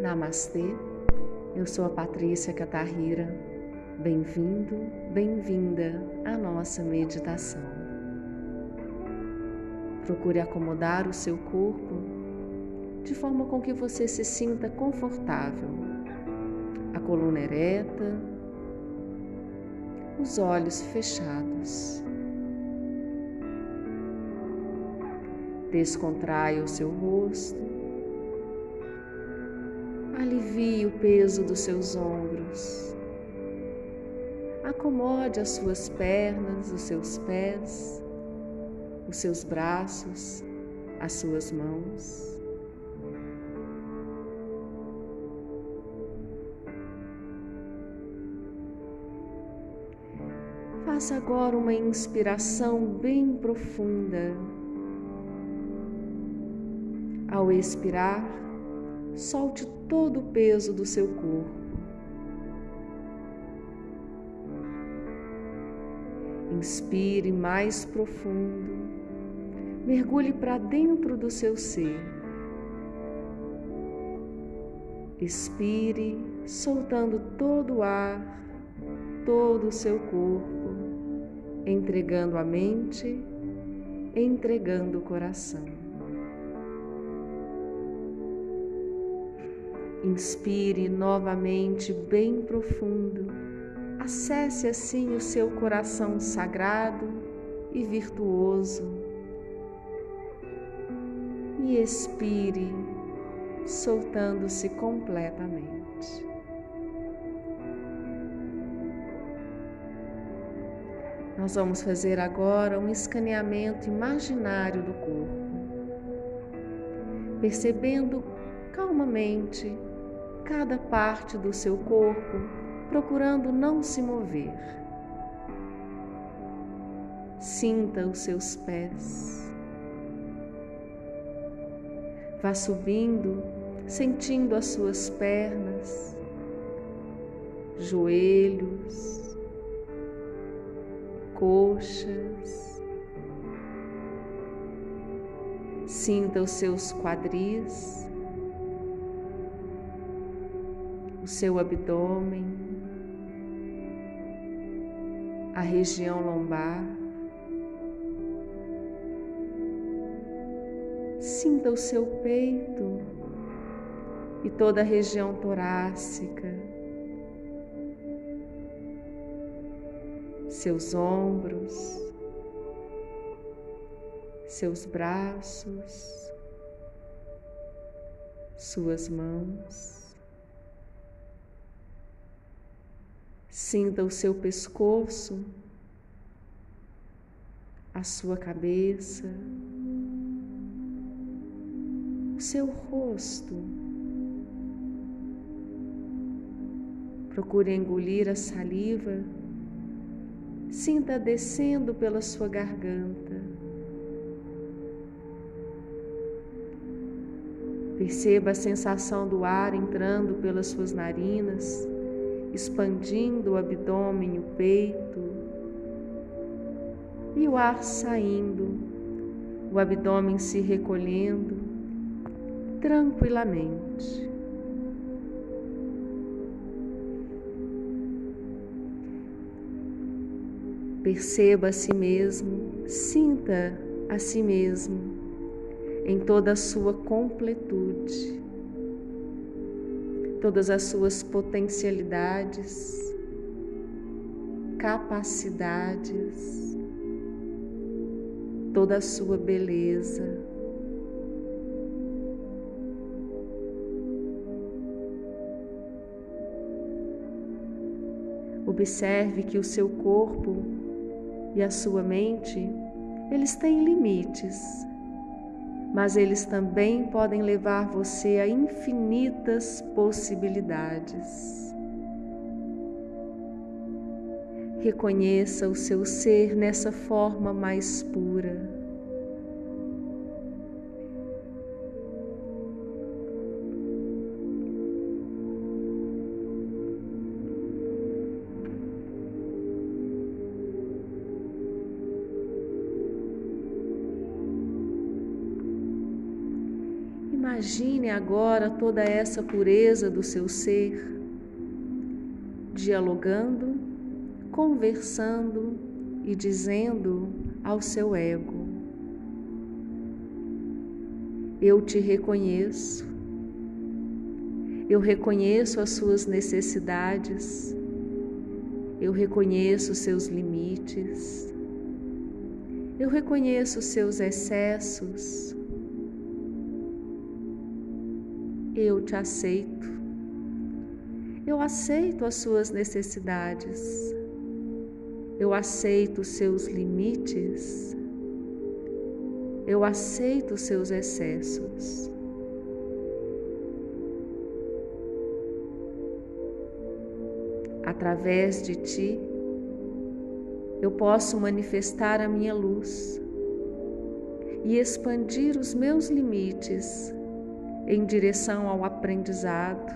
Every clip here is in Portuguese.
Namastê, eu sou a Patrícia Catarrira. Bem-vindo, bem-vinda à nossa meditação. Procure acomodar o seu corpo de forma com que você se sinta confortável. A coluna ereta, os olhos fechados. Descontraia o seu rosto Alivie o peso dos seus ombros. Acomode as suas pernas, os seus pés, os seus braços, as suas mãos. Faça agora uma inspiração bem profunda. Ao expirar, solte todo o peso do seu corpo. Inspire mais profundo, mergulhe para dentro do seu ser. Expire, soltando todo o ar, todo o seu corpo, entregando a mente, entregando o coração. Inspire novamente bem profundo. Acesse assim o seu coração sagrado e virtuoso. E expire, soltando-se completamente. Nós vamos fazer agora um escaneamento imaginário do corpo, percebendo calmamente cada parte do seu corpo, procurando não se mover. Sinta os seus pés. Vá subindo, sentindo as suas pernas, joelhos, coxas. Sinta os seus quadris seu abdômen, a região lombar. Sinta o seu peito e toda a região torácica, seus ombros, seus braços, suas mãos. Sinta o seu pescoço, a sua cabeça, o seu rosto. Procure engolir a saliva, sinta descendo pela sua garganta. Perceba a sensação do ar entrando pelas suas narinas expandindo o abdômen, o peito, e o ar saindo, o abdômen se recolhendo tranquilamente. Perceba a si mesmo, sinta a si mesmo em toda a sua completude todas as suas potencialidades, capacidades, toda a sua beleza. Observe que o seu corpo e a sua mente, eles têm limites mas eles também podem levar você a infinitas possibilidades. Reconheça o seu ser nessa forma mais pura. Imagine agora toda essa pureza do seu ser, dialogando, conversando e dizendo ao seu ego: Eu te reconheço, eu reconheço as suas necessidades, eu reconheço seus limites, eu reconheço seus excessos eu te aceito. Eu aceito as suas necessidades. Eu aceito os seus limites. Eu aceito os seus excessos. Através de ti, eu posso manifestar a minha luz e expandir os meus limites em direção ao aprendizado,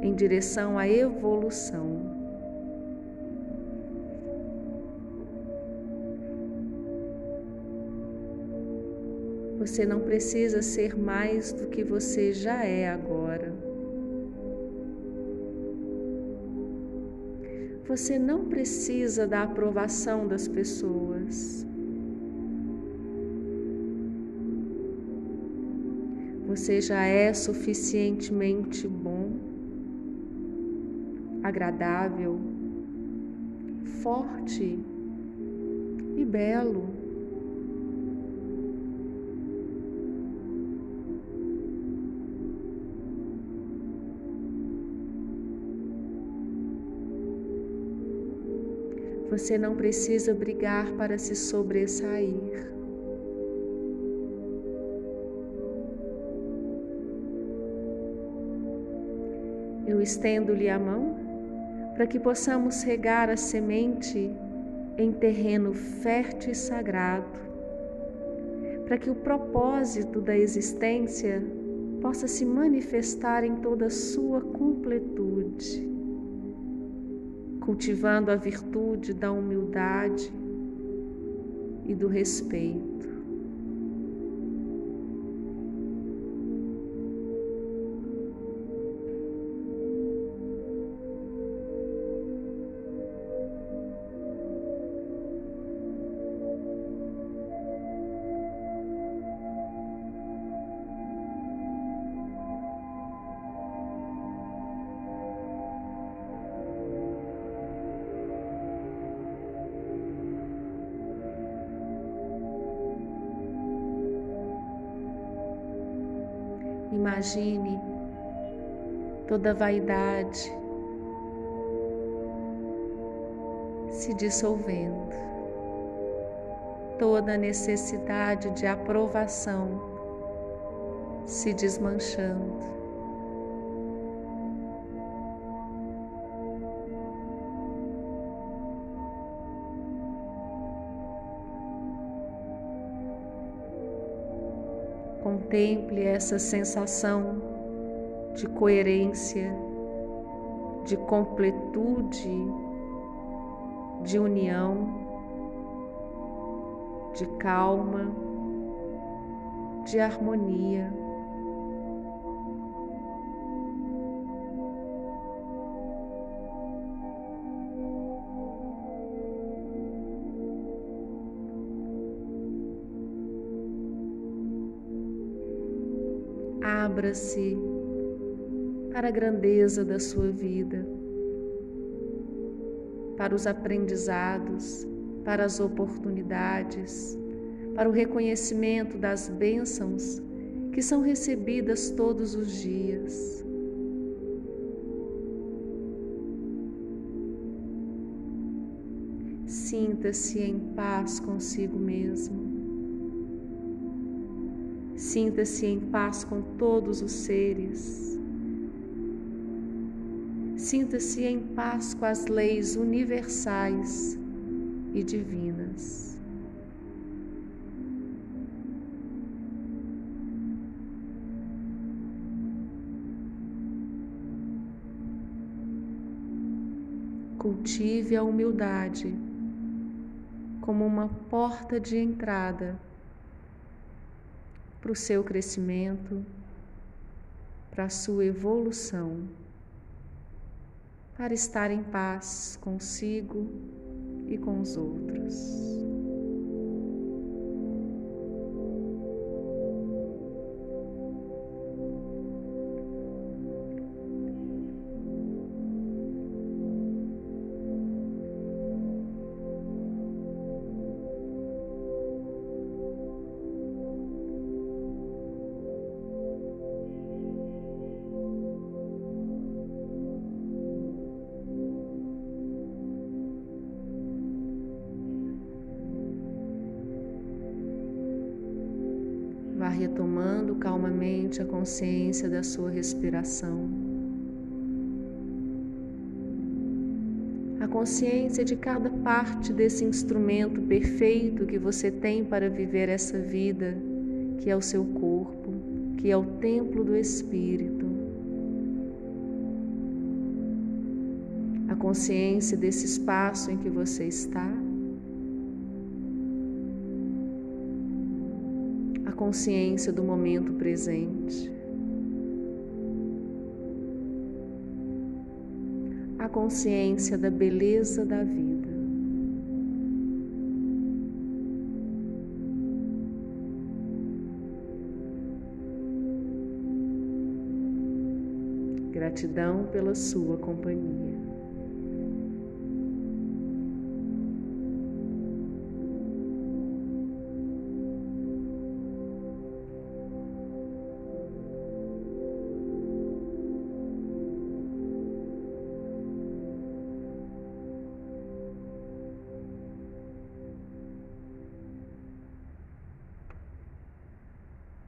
em direção à evolução. Você não precisa ser mais do que você já é agora. Você não precisa da aprovação das pessoas. Você já é suficientemente bom, agradável, forte e belo. Você não precisa brigar para se sobressair. Estendo-lhe a mão para que possamos regar a semente em terreno fértil e sagrado, para que o propósito da existência possa se manifestar em toda a sua completude, cultivando a virtude da humildade e do respeito. Imagine toda vaidade se dissolvendo, toda necessidade de aprovação se desmanchando. Contemple essa sensação de coerência, de completude, de união, de calma, de harmonia. Abra-se para a grandeza da sua vida, para os aprendizados, para as oportunidades, para o reconhecimento das bênçãos que são recebidas todos os dias. Sinta-se em paz consigo mesmo. Sinta-se em paz com todos os seres. Sinta-se em paz com as leis universais e divinas. Cultive a humildade como uma porta de entrada para o seu crescimento, para a sua evolução, para estar em paz consigo e com os outros. Calmamente a consciência da sua respiração. A consciência de cada parte desse instrumento perfeito que você tem para viver essa vida, que é o seu corpo, que é o templo do Espírito. A consciência desse espaço em que você está consciência do momento presente, a consciência da beleza da vida. Gratidão pela sua companhia.